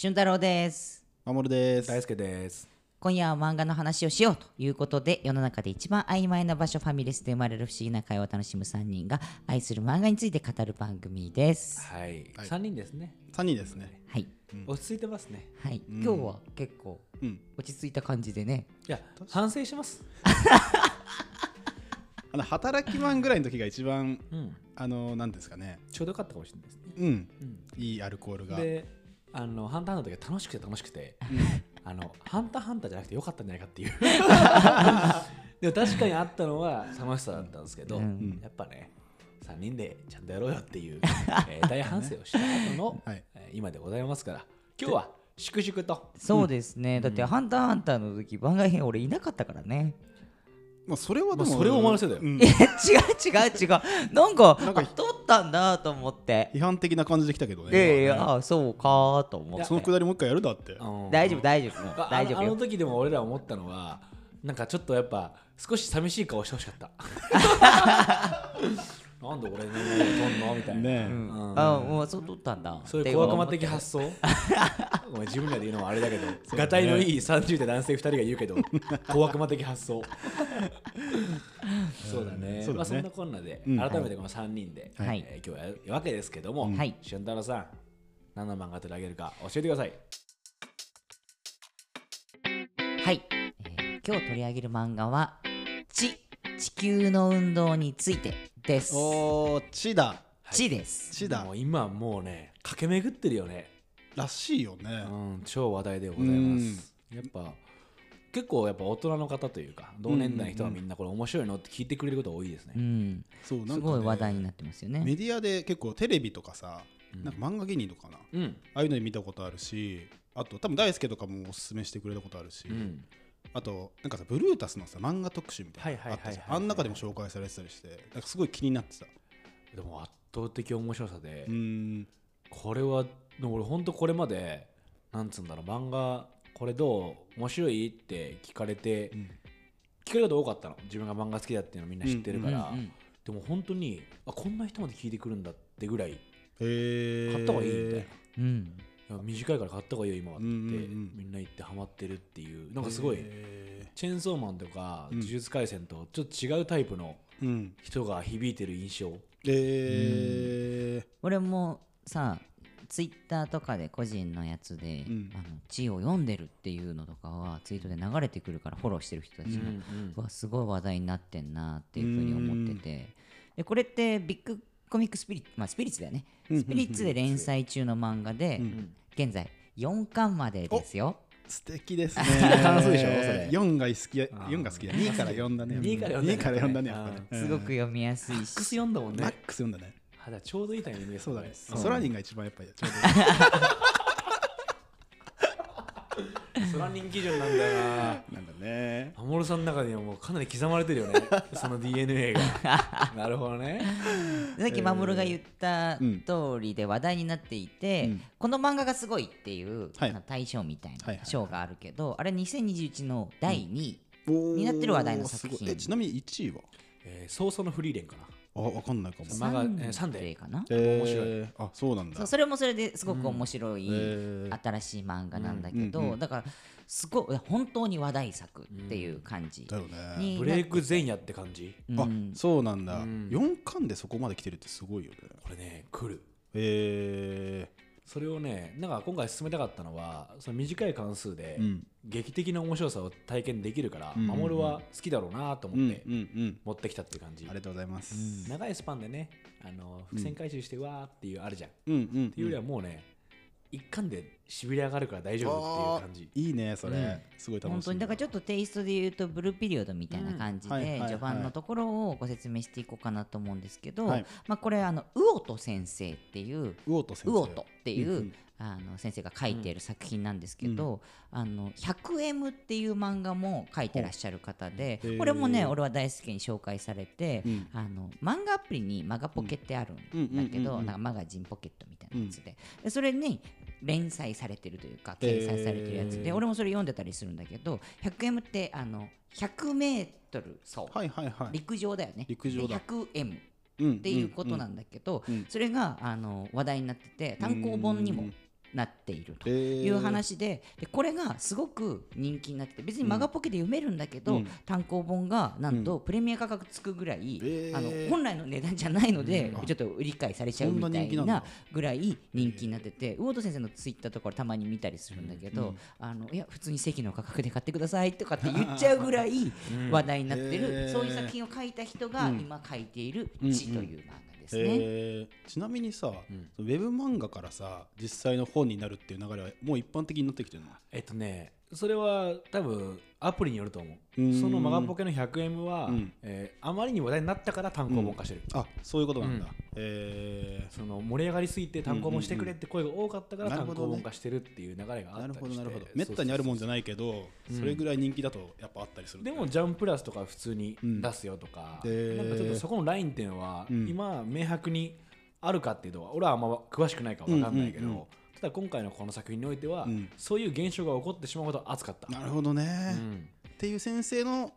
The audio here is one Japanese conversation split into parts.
俊太郎です守です。大輔です。今夜は漫画の話をしようということで世の中で一番曖昧な場所ファミレスで生まれる不思議な会話を楽しむ3人が愛する漫画について語る番組ですはい。はい三人ですね。三人ですね。はい落ち着いてますね。はい、うん今日は結構うん。落ち着いた感じでねいや、反省します。あの働きマンぐらいの時が一番うん。あのなんですかね。ちょうどよかったかもしれないですね。うん。うん。いいアルコールが。で、あの、ハンターハンターの時は楽しくて楽しくて、あの、ハンターハンターじゃなくてよかったんじゃないかっていう。でも確かにあったのは楽しさだったんですけど、うんやっぱね、3人でちゃんとやろうよっていう、えー 大反省をした後の、はい。えー今でございますから、今日は粛々と。そうですね、だって「ハンターハンター」の時番外編俺いなかったからねまあそれはでも。まあそれを思わせたようんえ違う違う違うなんかなんかあ撮ったんだと思って。批判的な感じで来たけどね。ええ今ね。あそうかと思って。そのくだりもう一回やるだって。うん。大丈夫大丈夫。大丈夫よ。あの時でも俺ら思ったのはなんかちょっとやっぱ少し寂しい顔してほしかった なんで俺の名前を撮んの？みたいな、ねうん。うん。あもうそう撮ったんだ。そういう小悪魔的思って発想？ごめん自分らで言うのもあれだけど。がたいのいい30代男性2人が言うけど 小悪魔的発想。そうだね,、まあ、そんなこんなで、うん。改めてこの3人で、はい。えー今日やるわけですけども、はい。俊太郎さん何の漫画取り上げるか教えてください。はい、えー今日取り上げる漫画は「地地球の運動について」ですおー、地だ。地です地だもう。今もうね駆け巡ってるよねらしいよね。うん、超話題でございます。やっぱ結構やっぱ大人の方というか同年代の人はみんなこれ面白いのって聞いてくれることが多いですね。うんそう、なんかねすごい話題になってますよねメディアで結構テレビとかさ、うんなんか漫画芸人とかな。あうん、あいうので見たことあるし、あと多分大輔とかもおすすめしてくれたことあるし。うん、あとなんかさブルータスのさ漫画特集みたいなのあったじゃん。あん中でも紹介されてたりしてなんかすごい気になってた。でも圧倒的面白さで、うーん。これは俺ほんとこれまでなんつうんだろう漫画これどう面白いって聞かれて、ん。聞かれること多かったの。自分が漫画好きだっていうのみんな知ってるから、うんうんでも本当にあこんな人まで聞いてくるんだってぐらい買った方がいいみたいな。うん短いから買った方がいいよ今はって、うんうんうん。みんな言ってハマってるっていう。なんかすごいへチェーンソーマンとかうん。呪術廻戦とちょっと違うタイプのーうん。人が響いてる印象。え俺もさツイッターとかで個人のやつで、うん。あの地を読んでるっていうのとかはツイートで流れてくるからフォローしてる人たちが、うわすごい話題になってんなっていうふうに思ってて。でこれってビッグコミックスピリッツまあスピリッツだよね。うんスピリッツで連載中の漫画で、うん。現在4巻までですよ。ー、素敵ですね。関数でしょそれ。4が好きやあー。4が好きだ2から4だね。2から4だね。2から4だねすごく読みやすいマックスし、読んだもんマッねクス読んだね。あだちょうどいいタイミングですそうだね。ソラニンが一番やっぱりちょうソ ラニン基準なんだよな。どなんだね。アモルさんの中にはもうかなり刻まれてるよね。その DNA が。なるほどね。さっき守が言ったうん。通りで話題になっていて、うん。この漫画がすごいっていう、大賞みたいない賞があるけど、あれ2021の第2位、になってる話題の作品。すごい。えちなみに1位は？えー早々のフリーレンかなあわかんないかも。ま漫画えーサンデー。かな、え面白ーあそうなんだ。それもそれですごく面白い、新しい漫画なんだけど、うんうんうん。だからすごい本当に話題作っていう感じだよね。にブレイク前夜って感じ？あうん。そうなんだ、うん。4巻でそこまで来てるってすごいよね。これね来る。えそれをねなんか今回進めたかったのはその短い関数でー、うん劇的な面白さを体験できるから、うんうんうん。守は好きだろうなとうんうん思ってうん。持ってきたっていう感じ、ありがとうございます、長いスパンでねあの伏線回収してわーっていうあるじゃん、っうん、うん。ていうよりはもうね一巻でしびれ上がるから大丈夫っていう感じ。いいねそれ、うん。すごい楽しい本当にだからちょっとテイストで言うとブルーピリオドみたいな感じうん。はいはいはい。で序盤のところをご説明していこうかなと思うんですけど、はい。まあ、これあの魚音先生っていう魚音先生。魚音っていう、うんうんあの先生が書いている作品なんですけど「あの 100M」っていう漫画も書いてらっしゃる方でこれもね俺は大好きに紹介されて、うん。あの漫画アプリにマガポケってあるんだけど、マガジンポケットみたいなやつで,、でそれに連載されてるというか掲載されてるやつで、俺もそれ読んでたりするんだけど 100M ってあの 100m 走、はいはいはい。陸上だよね。陸上だ。で 100M うん。っていうことなんだけど、うん。それがあの話題になってて単行本にもうんなっているという話ででこれがすごく人気になってて別にマガポケで読めるんだけど、うん。単行本がなんとプレミア価格つくぐらい、へー。あの本来の値段じゃないので、うん。ちょっと理解されちゃうみたいなぐらい人気になってて魚戸先生のツイッターとかたまに見たりするんだけど、あのいや普通に正規の価格で買ってくださいとかって言っちゃうぐらい話題になってる、そういう作品を書いた人がうん今書いている「地」という漫画ですね。えー。ちなみにさ、ん。そのウェブ漫画からさ実際の本になるっていう流れはもう一般的になってきてるの？えっとねそれは多分アプリによると思う。ーうん。そのマガポケの 100M は、うん。えーあまりに話題になったから単行本化してる、あそういうことなんだ、うん。えその盛り上がりすぎて単行本してくれって声が多かったから単行本化してるっていう流れがあー、なるったりして。ほどなるほど。めったにあるもんじゃないけどうんそれぐらい人気だとやっぱあったりする。でもジャンプラスとか普通に出すよとか、うんなんかちょっとそこのラインっていうのは、うん。今明白にあるかっていうのは俺はあんま詳しくないから分かんないけど、うんうんうんただ今回のこの作品においては、うん。そういう現象が起こってしまうほど熱かった、なるほどね、うん。っていう先生の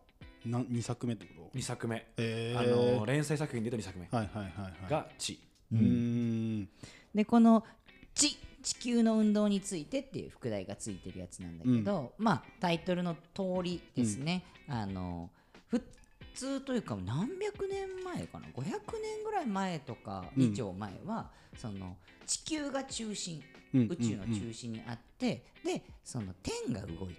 な2作目ってこと？2作目、えー、あの連載作品で言うと2作目。はいはいはいはい。が「地」うーん。でこの地地球の運動についてっていう副題がついてるやつなんだけど、まあタイトルの通りですね、あの普通というか何百年前かな？500年ぐらい前とかうん。以上前は、その地球が中心うん。宇宙のうんうん中心にあって、でその天が動いている。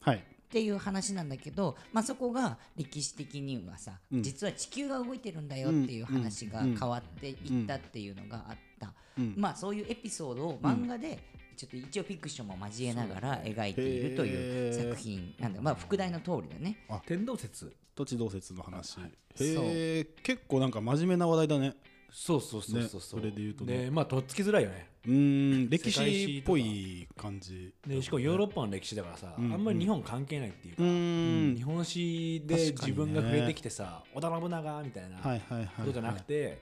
はい。っていう話なんだけど、まあ、そこが歴史的にはさ、うん。実は地球が動いてるんだよっていう話が変わっていったっていうのがあった、うん。まあそういうエピソードを漫画でちょっと一応フィクションも交えながら描いているという作品なんだまあ副題の通りだね。天動説土地同説の話、そうへえ結構なんか真面目な話題だね。そうそうそうそうそう、ねそれで言うとね。でまあとっつきづらいよね。うーん歴史史っぽい感じ。でしかもヨーロッパの歴史だからさ、うんあんまり日本関係ないっていうか、うーん。日本史で自分が触れてきてさ、織田信長みたいなはいはいはいことじゃなくて、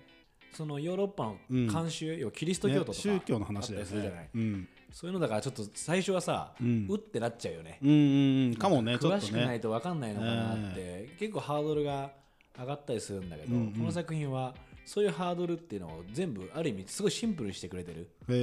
そのヨーロッパうん。の慣習、要はキリスト教徒とか、ね宗教の話だよね。うんそういうのだからちょっと最初はさ、ううんってなっちゃうよね、うんうんうん。かもねちょ詳しくないっと分かんないのかなって、結構ハードルが上がったりするんだけど、うんうん。この作品はそういうハードルっていうのを全部ある意味すごいシンプルにしてくれてる、へ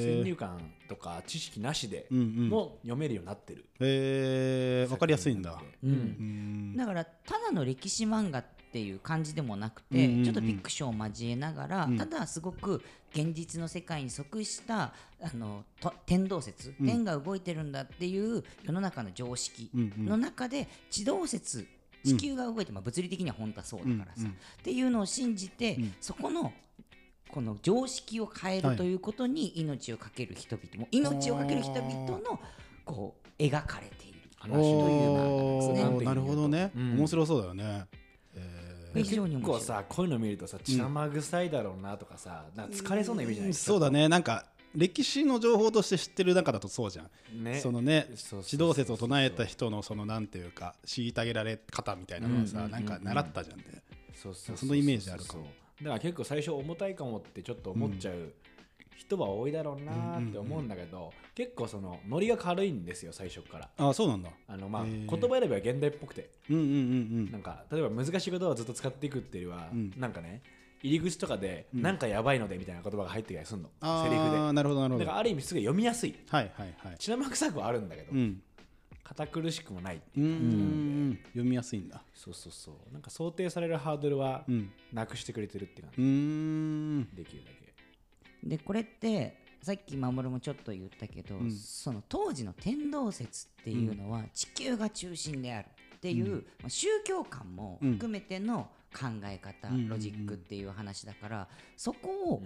え先入観とか知識なしでうんうん。も読めるようになってる、へえわかりやすいんだ。ううんうん。ん。だからただの歴史漫画っていう感じでもなくて、うんうんうん。ちょっとフィクションを交えながら、うん。ただすごく現実の世界に即したあのと天動説、うん。天が動いてるんだっていう世の中の常識うんうん。の中で地動説地球が動いて、まあ、物理的には本当はそうだからさ、うんうん。っていうのを信じて、うん。そこのこの常識を変えるはい。ということに命を懸ける人々も命を懸ける人々のこう描かれている話という漫ですね。ーなるほどね。うん。面白そうだよね。えー非常に結構さこういうの見るとさ血生臭いだろうなとかさ、なんか疲れそうなイメージないそうだね。なんか歴史の情報として知ってる中だとそうじゃん。ね。そのね指導説を唱えた人のそのなんていうか虐げられ方みたいなのはうんうんうんさなんか習ったじゃんねそうそう。そのイメージあるかも。だから結構最初重たいかもってちょっと思っちゃう人は多いだろうなって思うんだけど、結構そのノリが軽いんですよ最初から。あそうなんだ。あのまあ言葉選びは現代っぽくて。うんうんうんなんか例えば難しい言葉をずっと使っていくっていうよりは、うん。なんかね入り口とかで、うん。なんかやばいのでみたいな言葉が入ってきたりするの。あセリフで。あなるほどなるほど。はだからある意味すごい読みやすい。いはいはい。血生臭くはあるんだけど、うん。堅苦しくもないってういうーん読みやすいんだ。そうそうそう。なんか想定されるハードルはうん。なくしてくれてるっていう感じできるだけでこれってさっき守もちょっと言ったけど、うん。その当時の天動説っていうのは地球が中心であるっていう、うん。まあ宗教観も含めての考え方、うん。ロジックっていう話だからそこを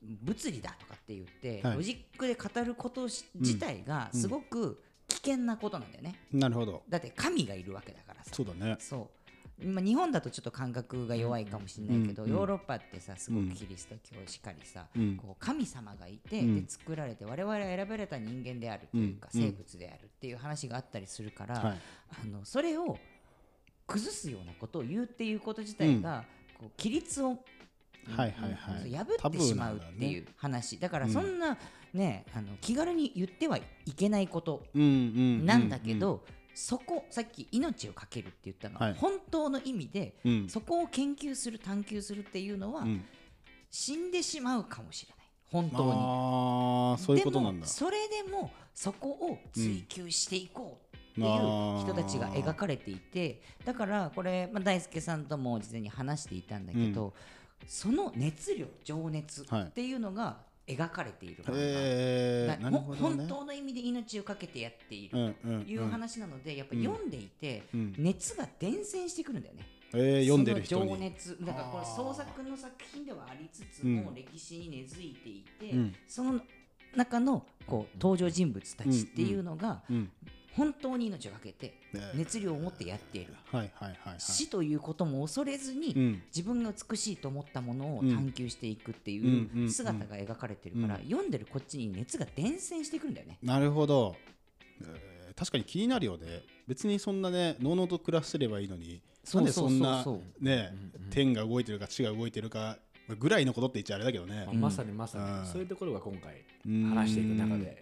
物理だとかって言って、はい。ロジックで語ることし自体がすごく危険なことなんだよね、なるほど。だって神がいるわけだからさ。そうだね。そう、まあ、日本だとちょっと感覚が弱いかもしれないけど、ヨーロッパってさすごくキリスト教しかりさ、うん。こう神様がいて、うん。で作られて我々は選ばれた人間であるというか、うん。生物であるっていう話があったりするから、はい。あのそれを崩すようなことを言うっていうこと自体が、こう規律をはいはいはい。うん破ってしまうっていう話。だからそんな、ねあの気軽に言ってはいけないことなんだけど、そこさっき命をかけるって言ったの。は、はい。本当の意味でうん。そこを研究する探求するっていうのは、うん。死んでしまうかもしれない。本当に。ああそういうことなんだ。でもそれでもそこを追求していこうっていう人たちが描かれていてだからこれ、まあ、大輔さんとも事前に話していたんだけど、その熱量情熱はいっていうのが描かれている本当の意味で命を懸けてやっている。うんうんという話なので、やっぱり読んでいて、うん。熱が伝染してくるんだよね。えー、読んでる人その情に熱だからこれ創作の作品ではありつつうん。も歴史に根付いていて、うん。その中のこう登場人物たちっていうのがうん本当に命を懸けてね。熱量を持ってやっている、はいはいはいはい。死ということも恐れずに、うん。自分が美しいと思ったものをうん。探求していくっていう姿が描かれてるから、うん。読んでるこっちに熱が伝染してくるんだよね。なるほど、えー確かに気になるよね。別にそんなねのうのうと暮らしてればいいのになんでそんなそうそうそうね天が動いてるか地が動いてるかぐらいのことって言っちゃあれだけどね。まさにまさうん。にそういうところが今回うん。話していく中で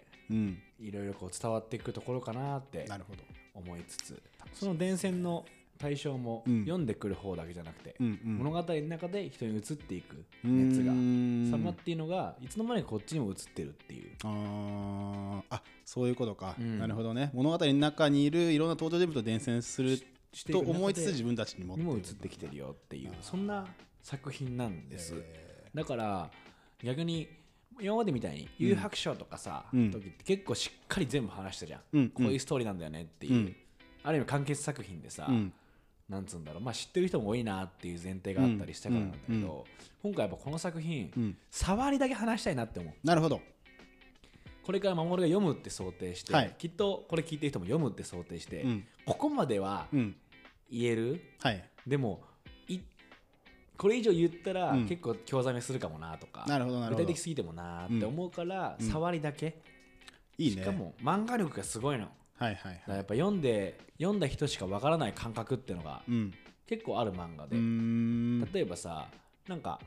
うんいろいろこう伝わっていくところかなってなるほど。思いつつその伝染の対象もうん。読んでくる方だけじゃなくて物語の中で人に移っていく熱が様っていうのがいつの間にかこっちにも移ってるっていう。あー。あそういうことか、うん。なるほどね。物語の中にいるいろんな登場人物と伝染すると思いつつ自分たちにもにも移ってきてるよっていうそんな作品なんです。えだから逆に今までみたいに有白書とかさ、うん。時って結構しっかり全部話したじゃん、うん。こういうストーリーなんだよねっていう、うん。ある意味完結作品でさ、うん。なんつうんだろう。まあ知ってる人も多いなっていう前提があったりしたからなんだけど、今回やっぱこの作品、うん。触りだけ話したいなって思う。なるほど。これから守が読むって想定して、はい。きっとこれ聞いてる人も読むって想定して、うん。ここまではうん。言える？はい。でもいこれ以上言ったらうん。結構興ざめするかもなとか、なるほど具体的すぎてもなって思うから、うん。触りだけ、いいね。しかも漫画力がすごいの。はいはいはい。らやっぱ読んで読んだ人しかわからない感覚っていうのがうん。結構ある漫画で、例えばさなんか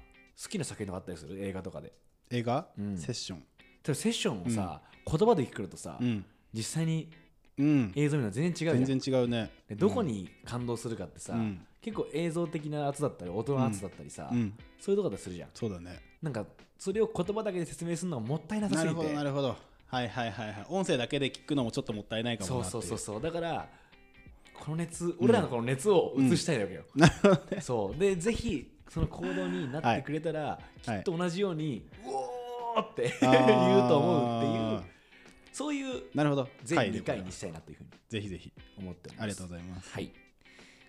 好きな作品とかあったりする？映画とかで。映画、うん。セッション。例えばセッションをさ、言葉で聞くとさ、うん、実際にうん、映像見るの全然違う全然違うね。でどこに感動するかってさ、うん結構映像的な圧だったり音の圧だったりさ、うん。そういうとこだったりするじゃん。そうだね。なんかそれを言葉だけで説明するのがもったいなさすぎて。なるほどなるほど。はいはいはいはい。音声だけで聞くのもちょっともったいないかもなっていそう。そうそうそう。だからこの熱俺らのこの熱を映したいわけよ、なるほどね。そう。でぜひその行動になってくれたら、きっと同じように、うおーって言うと思うっていうそういうなるほど。全2回でこれ回にしたいなというふうにぜひぜひ。思っております。ありがとうございます。はい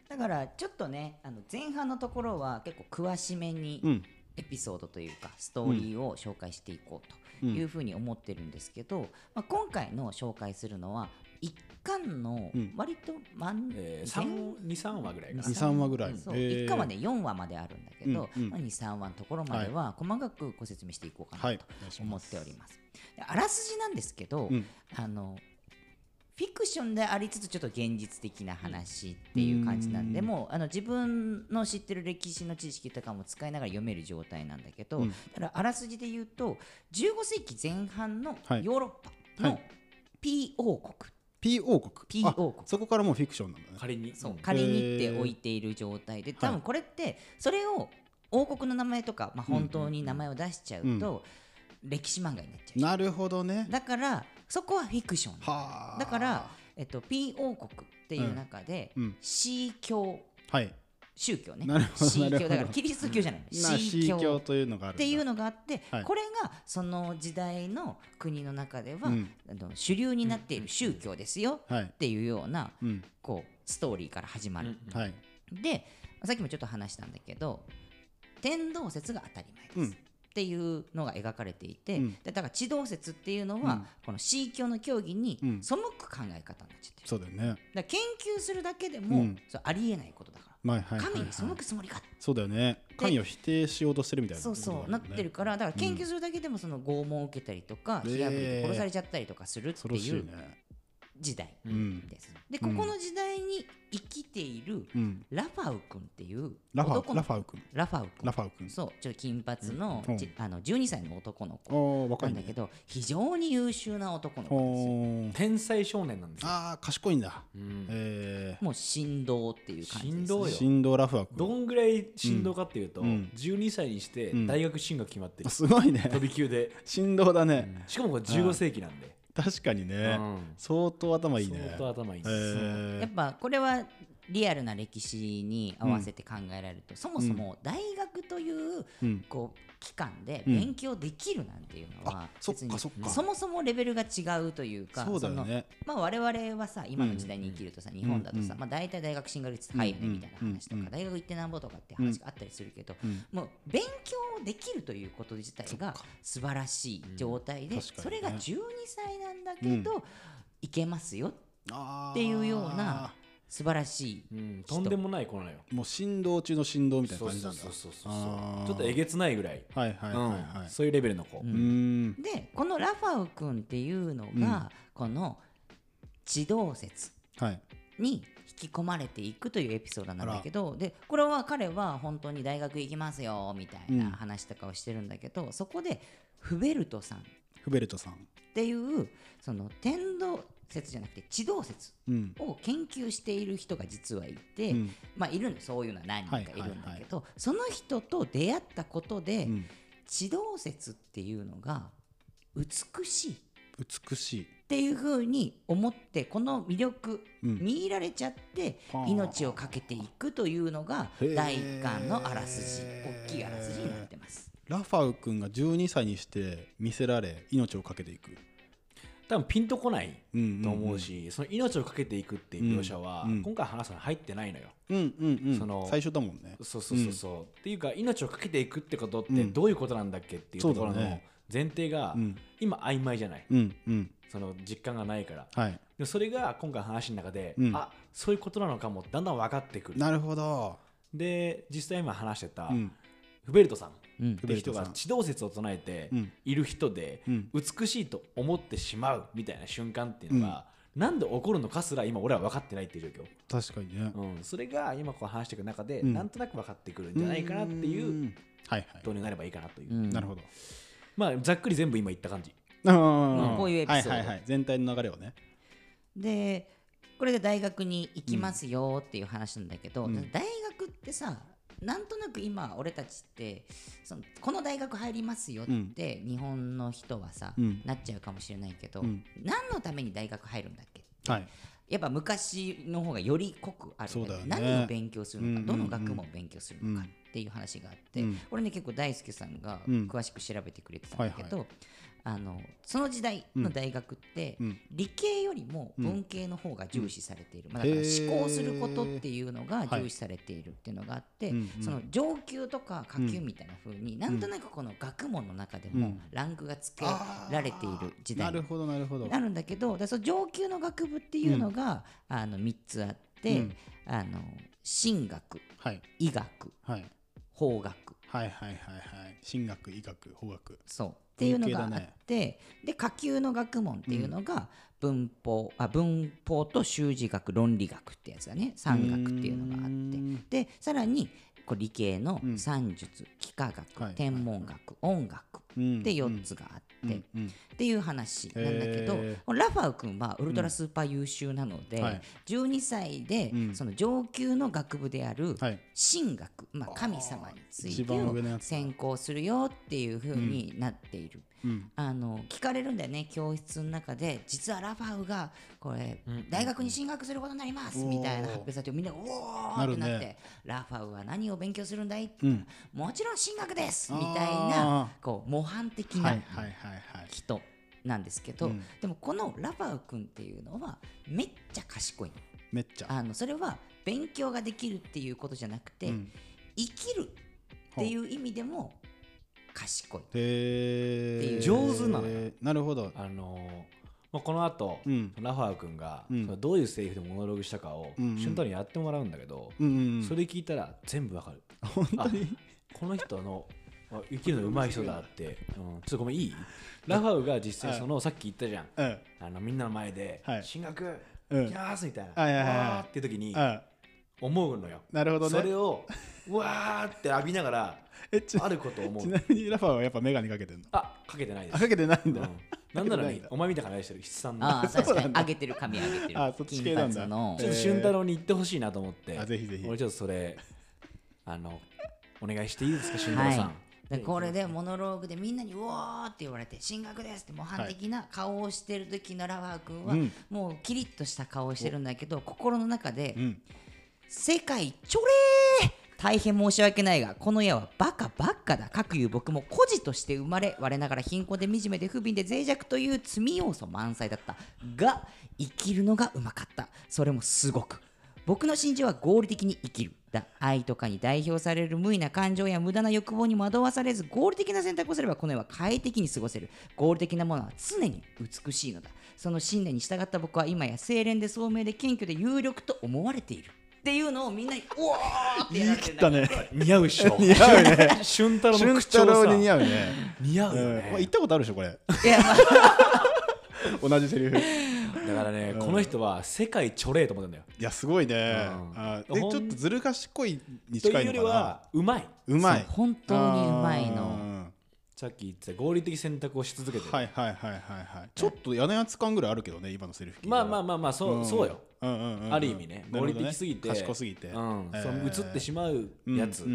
だからちょっとねあの前半のところは結構詳しめにうん。エピソードというかストーリーを紹介していこうというふうに思ってるんですけど、まあ、今回の紹介するのは一巻のうん。割と真んえー、前23話ぐらいかな。23話ぐらい。そうへー。一巻はね4話まであるんだけど、うんうん。まあ、23話のところまでは細かくご説明していこうかはない。と思っております。であらすじなんですけど、うん。あのフィクションでありつつちょっと現実的な話っていう感じなんで、うん。もうあの自分の知ってる歴史の知識とかも使いながら読める状態なんだけど、うん。ただあらすじで言うと15世紀前半のはい。ヨーロッパのはい。P 王国、P 王国。P あ王国。そこからもうフィクションなんだね。仮に。そううん仮にって置いている状態ではい多分これってそれを王国の名前とか、まあ、本当に名前を出しちゃうと歴史漫画になっちゃう、なるほどね。だからそこはフィクション。はあ。だから、えっと、P 王国っていう中で、うん。C 教はい。宗教ね。なるほど C なるほど。教だからキリスト教じゃない。な C 教教というのがあるっていうのがあって、はい。これがその時代の国の中では、うん。あの主流になっている宗教ですよはい。っていうようなうん。こうストーリーから始まる、うんはい。でさっきもちょっと話したんだけど天動説が当たり前です、うんっていうのが描かれていて、うん。でだから地動説っていうのは、うん。この C 教の教義にうん。背く考え方になっちゃってる、そうだよね。だ研究するだけでも、うん。そうありえないことだから、はいはい神に背くつもりかそうだよね。神を否定しようとしてるみたいなそうそうなってるからだから研究するだけでもその拷問を受けたりとか、うん。火あぶりでえー殺されちゃったりとかするっていいうね時代うん。です。でここの時代に生きているうん。ラファウ君っていうラファ男のラファウ君。ラファウ君。ラファウ君。そうちょ金髪の,うん。ち、あの12歳の男の子ないんだけねど非常に優秀な男の子です天才少年なんですよ、ああ賢いんだ。うん。えもう振動っていう感じです、振動よ。ー振動ラファウど君んぐらい振動かっていうと、うん。12歳にしてうん。大学進学決まってる、すごいね。飛び級で、振動だね。しかもこれ15世紀なんで、確かにうねん。相当頭いいね。相当頭いいです、えやっぱこれはリアルな歴史に合わせて考えられると、そもそも大学といううん。こう期間でうん勉強できるなんていうのは別にか。そもそもレベルが違うというかそうだよのねまあ、我々はさ今の時代に生きるとさ、日本だとさ、うんまあ、大体大学進学率高いよねうんみたいな話とか、うん大学行ってなんぼとかって話があったりするけど、うんもう勉強できるということ自体が素晴らしい状態で、それが12歳なんだけど、いけますよっていうような素晴らしいうんとんでもない子なのよ。もう振動中の振動みたいなそう感じなんだ。そうそうそうあー。ちょっとえげつないぐらい、はいはいはいはい。うん。そういうレベルの子、でこのラファウ君っていうのが、うん。この地動説はい。に引き込まれていくというエピソードなんだけどでこれは彼は本当に大学行きますよみたいなうん話とかをしてるんだけど、そこでフベルトさん。っフベルトさん。ていうその天動説じゃなくて地動説うん。を研究している人が実はいて、うん。まあいるんですそういうのは何人かいるんだけど、その人と出会ったことで、うん。地動説っていうのが美しいっ美しい。ていうふうに思ってこの魅力うん。見入られちゃってはあ。命を懸けていくというのが第一巻のあらすじ大きいあらすじになってます。ラファウ君が12歳にして見せられ命を懸けていく多分ピンとこないと思うし、その命を懸けていくっていう描写は、今回話すの入ってないのよ。うんうんうん。その最初だもんね。そうそうそうそう、っていうか命を懸けていくってことってうんどういうことなんだっけっていうところの前提がうん。今曖昧じゃない。うんうん。その実感がないから。はい。でそれが今回の話の中で、うん。あそういうことなのかもだんだん分かってくる。なるほど。で実際今話してた、うん。フベルトさんっうん。て人が地動説を唱えてうん。いる人で、うん。美しいと思ってしまうみたいな瞬間っていうのが、なんで起こるのかすら今俺は分かってないっていう状況、確かにね。うん、それが今こう話していく中で、うん。なんとなく分かってくるんじゃないかなっていううん。はいはい。導入になればいいかなという、うん。なるほど。まあざっくり全部今言った感じ。こういうエピソード。はいはいはい。全体の流れをね。でこれで大学に行きますよっていう話なんだけど、うん。大学ってさなんとなく今俺たちってそのこの大学入りますよって日本の人はさ、うん。なっちゃうかもしれないけど、うん。何のために大学入るんだっけはい。やっぱ昔の方がより濃くあるね。何を勉強するのか、うんどの学問を勉強するのかっていう話があって、うん。これね結構大輔さんがうん。詳しく調べてくれてたんだけど、はあのその時代の大学って、うん。理系よりも文系の方が重視されている、まあ、へだからー。思考することっていうのが重視されているっていうのがあって、その上級とか下級みたいな風に、なんとなくこの学問の中でもうん。ランクがつけられている時代。なるほどなるほど。あるんだけどでその上級の学部っていうのが、あの3つあって、うん。あの神学はい。医学はい。法学。はいはいはいはい。進学医学法学。そうっていうのがあって、ね。で下級の学問っていうのが文法、あ文法と修辞学論理学ってやつだね。三学っていうのがあって。うん。でさらにこう理系のうん。算術幾何学、はい天文学音楽うんって4つがあっっていう話なんだけど、ラファウ君はウルトラスーパー優秀なので、はい。12歳でうん。その上級の学部であるはい。神学、まあ、神様につい一てを専攻するよっていう風になっている。うん。あの聞かれるんだよね教室の中で。実はラファウがこれ、うん大学に進学することになりますみたいな発表されてみんなうおーなるねってなってラファウは何を勉強するんだいってうん。もちろん進学ですみたいなこう模範的な人なんですけど、うん。でもこのラファウ君っていうのはめっちゃ賢いの。めっちゃ。あのそれは勉強ができるっていうことじゃなくて、うん。生きるっていう意味でも賢い。へっていう。ー上手なのよ。なるほど。あのーまあ、この後、うん。ラファー君が、うん。どういうセリフでモノログしたかを、うんうん瞬太にやってもらうんだけど、うんうんうんそれ聞いたら全部わかる。本当に？この人のあ生きるの上手い人だって、うん、ちょっとごめんいい？ラファウが実際その、さっき言ったじゃん。うん。あのみんなの前で、はい。進学うん。行きますみたいな、はいはいはいはい。わーっていう時に、うん思うのよ、なるほどね。それをうわーって浴びながら えちあることを思う。ちなみにラファはやっぱ眼鏡かけてんの？あかけてないです。あかけてないんだ、うん。なんならねお前みたいな話してる筆算の。ああそうなんだ。確かに上げてる髪上げてる。あそっち系なんだ。の。ちょっと俊太郎に言ってほしいなと思って。あぜひぜひ。俺ちょっとそれあのお願いしていいですか俊太郎さん、はいでこれでモノローグでみんなに「うおー!」って言われて「進学です!」って模範的な顔をしてる時のラワー君は、うんもうキリッとした顔をしてるんだけど心の中でうん「世界ちょれー!」大変申し訳ないがこの世はバカばっかだ。かくいう僕も孤児として生まれ我ながら貧困で惨めで不憫で脆弱という罪要素満載だった。が生きるのがうまかった。それもすごく。僕の信条は合理的に生きる。だ愛とかに代表される無意な感情や無駄な欲望に惑わされず合理的な選択をすればこの世は快適に過ごせる合理的なものは常に美しいのだその信念に従った僕は今や清廉で聡明で謙虚で有力と思われている。っていうのをみんなに「おー!」ってやられて言い切ったね。似合うっしょ。似合うね。俊太郎俊の口調太郎さに似合うね。似合うようん。ね、これ言ったことあるでしょこれ。いやまあ。同じセリフ。いだからね、うん。この人は世界ちょれえと思ってんだよ。やすごいね、うん。あでちほんょっとずる賢いにというより近いのかなはうまい。うまい。本当にうまいの。のさっき言ってた合理的選択をし続けてる、はいはいはいはいはい。ちょっと嫌なやつ感ぐらいあるけどね今のセリフ聞いまあまあまあまあそう,、うん。そうよ、うんうんある意味ね。合理的すぎて。賢すぎて。うん。えー。その映ってしまうやつ、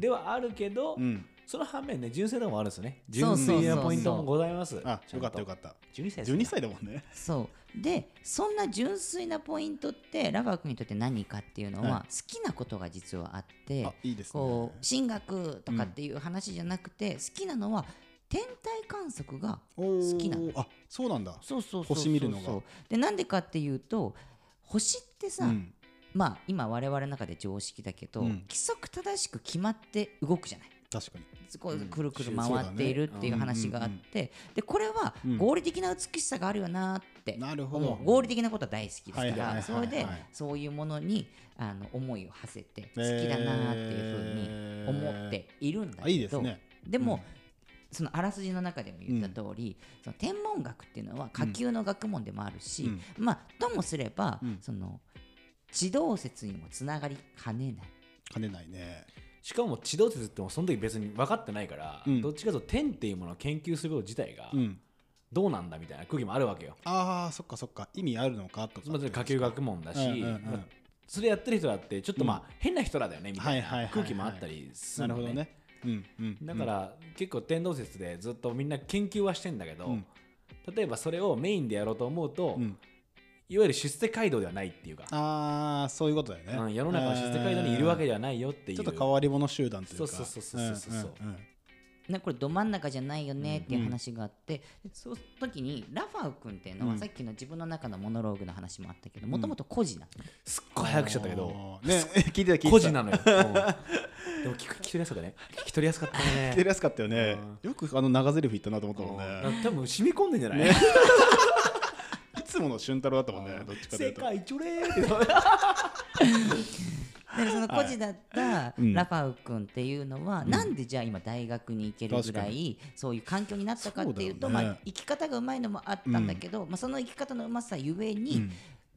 ではあるけど、うんその反面ね純正度もあるんですよね。純粋なポイントもございます。あよかったよっかった。た12歳12歳だもんね。そう。でそんな純粋なポイントってラバー君にとって何かっていうのは、は好きなことが実はあってあいいですね。こう進学とかっていう話じゃなくて、好きなのは天体観測が好きなの。あそうなんだ。そうそうそうそう。星見るのが。でなんでかっていうと星ってさ、うん。まあ今我々の中で常識だけど、うん。規則正しく決まって動くじゃない確かに。こううん。くるくる回っているっていう話があって、でこれはうん。合理的な美しさがあるよなってなるほど。合理的なことは大好きですからそれでそういうものにあの思いを馳せて好きだなっていうふうに思っているんだあいいけど、ですね。でも、そのあらすじの中でも言った通り、その天文学っていうのは下級の学問でもあるし、うん。まあともすれば、うん。その地動説にもつながりかねない。兼ねないねしかも地動説ってもその時別に分かってないから、うん。どっちかというと天っていうものを研究すること自体がうん。どうなんだみたいな空気もあるわけよ、ああそっかそっか。意味あるのかとか下級学問だし、うんうんうん。まあそれやってる人だってちょっとまあ、変な人らだよねみたいな空気もあったりするのなるほどね。だから、結構天動説でずっとみんな研究はしてんだけど、うん。例えばそれをメインでやろうと思うと、うんいわゆる出世街道ではないっていうか、ああそういうことだよね。うん世の中は出世街道にいるわけではないよっていう。ちょっと変わり者集団というか。そうそうそうそうそうそう。んんん。ね、これど真ん中じゃないよねっていう話があって、でその時にラファウ君っていうのはうんさっきの自分の中のモノローグの話もあったけどもともと孤児なの、すっごい早くしちゃったけど。ね。聞いてた聞いてた。個人なのよ、うん。でも聞く聞き取りやすかったね。聞き取りやすかった聞いてねるやすかったよね。よくあの長ゼリフ言ったなと思ったもんね。うん。多分染み込んでんじゃない、ね。いつもの俊太郎だったもんねどっちかとい世うと。界一ょれーって。でその孤児だったうんラファウ君っていうのは、なんでじゃあ今大学に行けるぐらいそういう環境になったかっていうとまあ、生き方がうまいのもあったんだけど、まあ、その生き方のうまさゆえに、うん。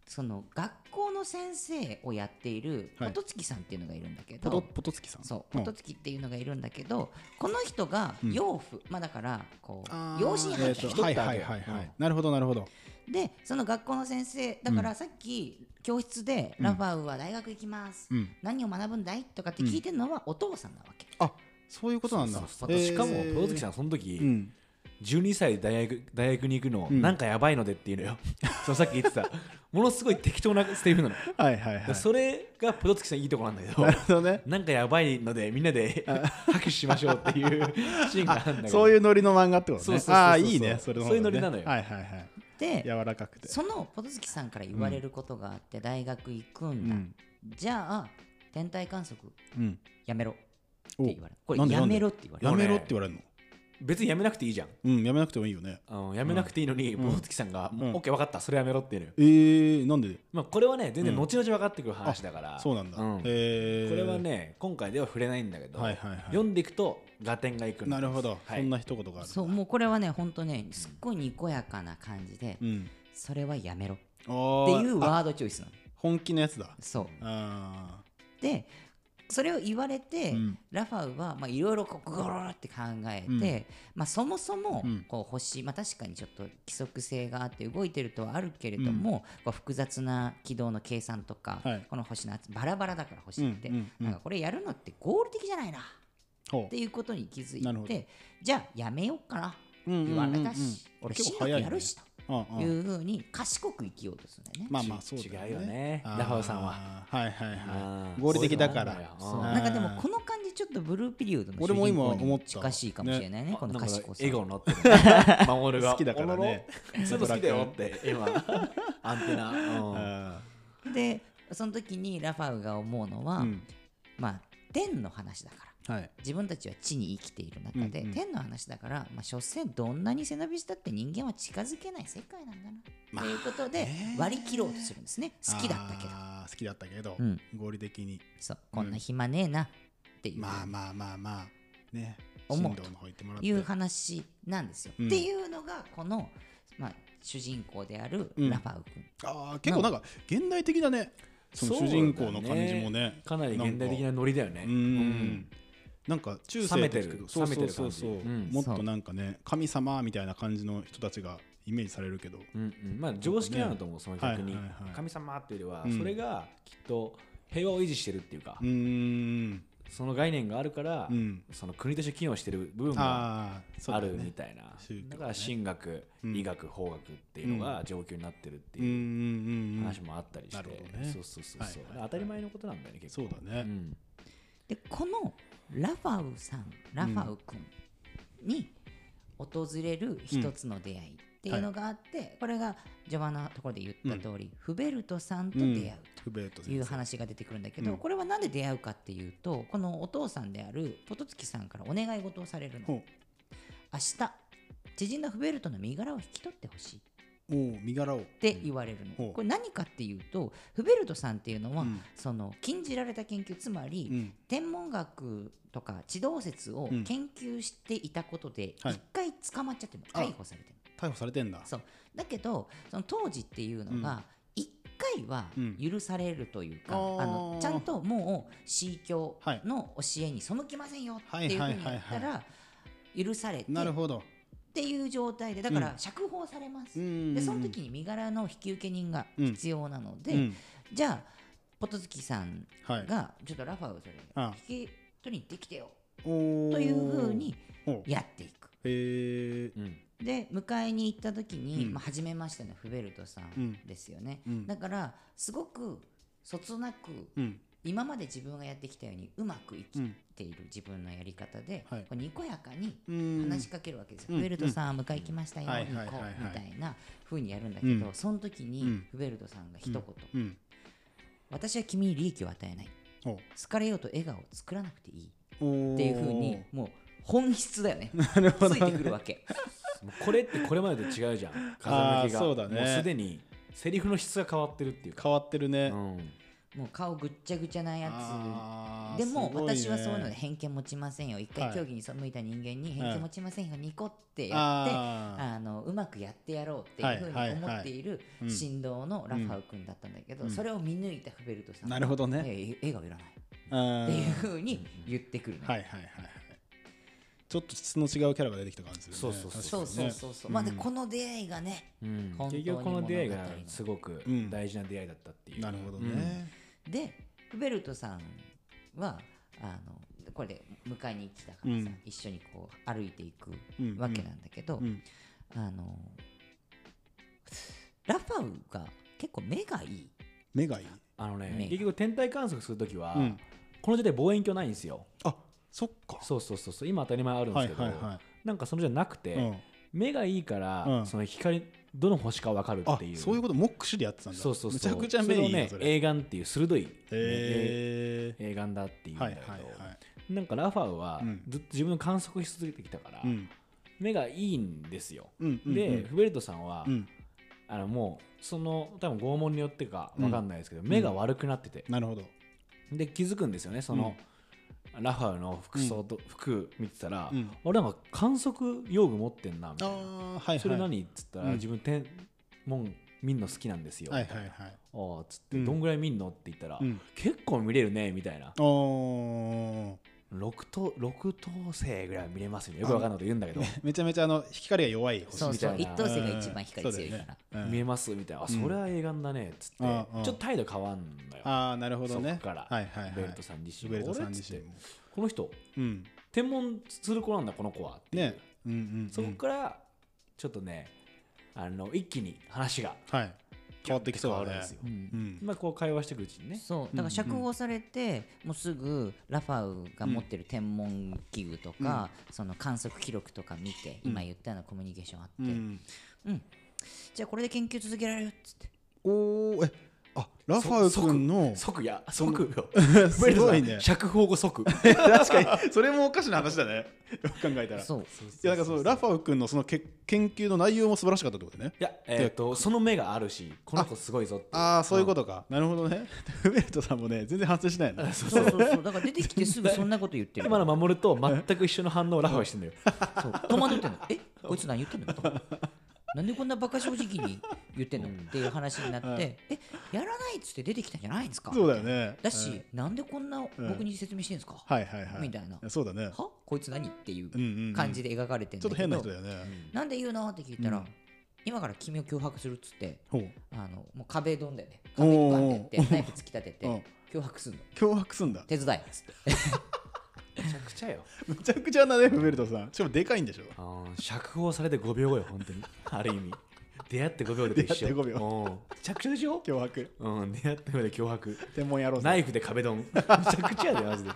その学校の先生をやっているはい。元月さんっていうのがいるんだけポど、トポトツキさん？そううん。元月っていうのがいるんだけど、この人がうん。養父、まあだからこう養子に入ったえー人とはいはいはいはい。なるほどなるほどでその学校の先生だからさっき教室でラファウは大学行きます、うん。何を学ぶんだいとかって聞いてるのはお父さんなわけ、あそういうことなんだ。そうそうそう。しかもえープロ月さんその時、うん。12歳で大学大学に行くの、うん。なんかやばいのでっていうのよ。そうさっき言ってた。ものすごい適当なセリフなの、はいはいはい。それがプロツキさんいいとこなんだけどなるほどね。なんかやばいのでみんなで拍手しましょうっていうシーンがあるんだけど。そういうノリの漫画ってことね。そうそうそうそう。ああいいねそれのね。そういうノリなのよ。はいはいはいで柔らかくて。そのポトツキさんから言われることがあって大学行くんん。じゃあ天体観測うん。やめろってお言われる。これやめろって言われる。やめろって言われるの？別にやめなくていいじゃん。うんやめなくてもいいよね。あのやめなくていいのに、うん。プロツキさんが、うん。もう OK 分かった。それやめろっていうのよ、えーなんで？まあ、これはね全然うん。後々分かってくる話だから、そうなんだ。うん。えー。これはね今回では触れないんだけど、はいはいはい。読んでいくと合点がいくなるほど。はい。そんな一言があるそうもうこれはね本当ねすっごいにこやかな感じで、うん。それはやめろっっていうワードチョイスなの。本気のやつだ。そう。あでそれを言われて、うん。ラファウはまあいろいろこうゴロゴロって考えて、まあ、そもそもうん。こう星、まあ、確かにちょっと規則性があって動いてるとはあるけれども、こう複雑な軌道の計算とか、はい。この星の厚バラバラだから星って、うんうんうん。なんかこれやるのって合理的じゃないなっほていうことに気づいてじゃあやめようかなううんうんうん。言われたし、俺進やるしというふうに賢く生きようとするんだよね。まあまあそうだ違うよね。ラファウさんは。はいはいはい。合理的だから。なんかでもこの感じちょっとブルーピリオドの主俺も今人公に近しいかもしれないね。この賢さ。笑顔になってる守るが好きだからね。おのろ。そういうの好きだよって今 アンテナ。でその時にラファウが思うのは、まあ天の話だからはい。自分たちは地に生きている中で、うんうん。天の話だから、まあ、所詮どんなに背伸びしたって人間は近づけない世界なんだな、まあということでね割り切ろうとするんですね。好きだったけど。好きだったけどうん。合理的に。そうこんな暇ねえなっていう、まあまあまあまあね。思う進藤の方行ってもらって。いう話なんですよ、うん。っていうのがこの、まあ、主人公であるうん。ラファウ君、あー結構なんか現代的だね。その主人公の感じもね。かなり現代的なノリだよね。うーんなんか中世冷めてるそう冷めてる感じそうそうそううん。もっとなんかね神様みたいな感じの人たちがイメージされるけど。うんうん。まあ常識なのと思うその逆に。はいはいはい神様っていうよりはうん。それがきっと平和を維持してるっていうかうその概念があるからうん。その国として機能してる部分もあるだね。みたいな。宗教ね。だから神学うん。医学法学っていうのが上級になってるっていう話もあったりして。なるほどね。そうそうそうそう。はい当たり前のことなんだよね結構。そうだね。ん。でこのラファウさんラファウ君に訪れる一つの出会いっていうのがあって、これが序盤のところで言った通り、フベルトさんと出会うという話が出てくるんだけど、うん。これは何で出会うかっていうとこのお父さんであるポトツキさんからお願い事をされるの。ほ明日知人のフベルトの身柄を引き取ってほしい身柄を。て言われるの、これ何かっていうとフベルトさんっていうのは、うん。その禁じられた研究つまり、うん。天文学とか地動説をうん。研究していたことではい。一回捕まっちゃって逮捕されてる逮捕されてんだ。そう。だけどその当時っていうのが一回はうん。許されるというか、あのちゃんともう宗教の教えに背きませんよっていうふうにやったら許されてっなるほどていう状態でだからうん釈放されます、うん。でその時に身柄の引き受け人が必要なので、うん。じゃあポトツキさんはい。がちょっとラファをそれあ引き取りに行ってきてよ。おというふうにやっていく。へえうん。で迎えに行った時に、うん。まあ、初めましてのフベルトさうん。んですよね、うん。だからすごくそつなくうん。今まで自分がやってきたようにうまく生きうんている自分のやり方で、はい。こうにこやかにうん。話しかけるわけですよ、うん。フベルトさん、迎え来ましたよ、はいニコはいはいはいみたいな風にやるんだけど、うん。その時にうん。フベルトさんが一言、うん。私は君に利益を与えない。好かれようと笑顔を作らなくていい。おっていう風にもう本質だよね。なるほど。ついてくるわけ。これってこれまでと違うじゃん。風向きが。そうだね。もうすでにセリフの質が変わってるっていうか。変わってるね。うんもう顔ぐっちゃぐちゃなやつ。でも私はそういうので偏見持ちませんよ。一はい。回競技に背いた人間に偏見持ちませんよニコってやってああのうまくやってやろうっていうふうに思っているうん。振動のラファウ君だったんだけど、うん。それを見抜いたフベルトさんーなるほどね。笑顔いらない。っていうふうに言ってくるの、はいはいはいはい。ちょっと質の違うキャラが出てきた感じするね。そうそうそう。そうそうそうそう、まあでこの出会いがねうん。本当に結局この出会いがすごくうん。大事な出会いだったっていう。なるほどねでフベルトさんはあのこれで迎えに来たからさ、うん。一緒にこう歩いていくうんわけなんだけど、うん。あのラファウが結構目がいい。目がいい？あのね結局天体観測するときはうん。この時代望遠鏡ないんですよ。あそっか。そうそうそうそう。今当たり前あるんですけどはいはいはい。なんかそのじゃなくてうん。目がいいから、うん。その光どの星か分かるあっていう。そういうことモックシでやってたんだ。そうそうそう。めちゃくちゃ目いいそれをね映眼っていう鋭い、ねへ映眼だっていうんだけど、はいはいなんかラファウはうん。ずっと自分の観測し続けてきたから、うん。目がいいんですよ、うんうんで、うん。フベルトさんは、うん。あのもうその多分拷問によってか分かんないですけど、目が悪くなってて、なるほど。で気づくんですよねその、ラファウの服装と、服見てたら、うん。俺なんか観測用具持ってんなみたいな。はいはい。それ何っつったら、うん。自分天文見んの好きなんですよ、はいはいはい。あーっつって、うん。どんぐらい見んのって言ったら、うん。結構見れるねみたいな。おー6等六等星ぐらいは見れますよね。よくわかんないこと言うんだけど、めちゃめちゃあの光が弱い星そうそうみたいな一等星が一番光強いから、見えますみたいな、あそれは映画だねっつって、ちょっと態度変わんのよ。ああなるほどね。そっから。はいはいはい。ベルトさん自身ベルトさん自身も。この人。うん。天文する子なんだこの子はってね。うんうんうん。そこからちょっとねあの一気に話が。はい変わってきそうだね。変わるんですよ、うん。うん。まあこう会話していくうちにね。そう。だから釈放されて、もうすぐラファウが持ってる天文器具とか、その観測記録とか見て、今言ったようなコミュニケーションあって、うん。じゃあこれで研究続けられるっつって。おおえあラファウ君の。即や。即よ。すごいね。釈放後即。確かに。それもおかしな話だね。よく考えたら。いそう。やなんかそのラファウ君のそのけ研究の内容も素晴らしかったってことね。いやえっ、とその目があるしこの子すごいぞってああそういうことか、なるほどね。フ ベルトさんもね全然反省しないの そうそうそう。だから出てきてすぐそんなこと言ってる今の守ると全く一緒の反応をラファがしてんだよ。そう。戸惑ってんの。えこいつ何言ってんの？となんでこんなバカ正直に言ってんの？っていう話になって、はいえやらないっつって出てきたんじゃないんですか？そうだよね。だし、なんでこんな僕に説明してんですか、はいはいはい。みたいな。そうだね。は？こいつ何っていううんうんうん。感じで描かれてんちょっとだけど、変な人だよね、なんで言うの？って聞いたら、うん。今から君を脅迫するっつってあのもう壁ドンだよね。壁にバンってやってナイフ突き立てて うん。脅迫すんの。脅迫すんだ。手伝いっつってめちゃくちゃよ。むちゃくちゃなねフベルトさん。しかもでかいんでしょ。あー釈放されて5秒後よ本当に。ある意味。出会って5秒でと一緒。出会って5秒。うん。めちゃくちゃでしょ？脅迫。うん出会って5秒で脅迫。天文野郎さん。ナイフで壁ドン。めちゃくちゃやでマジで。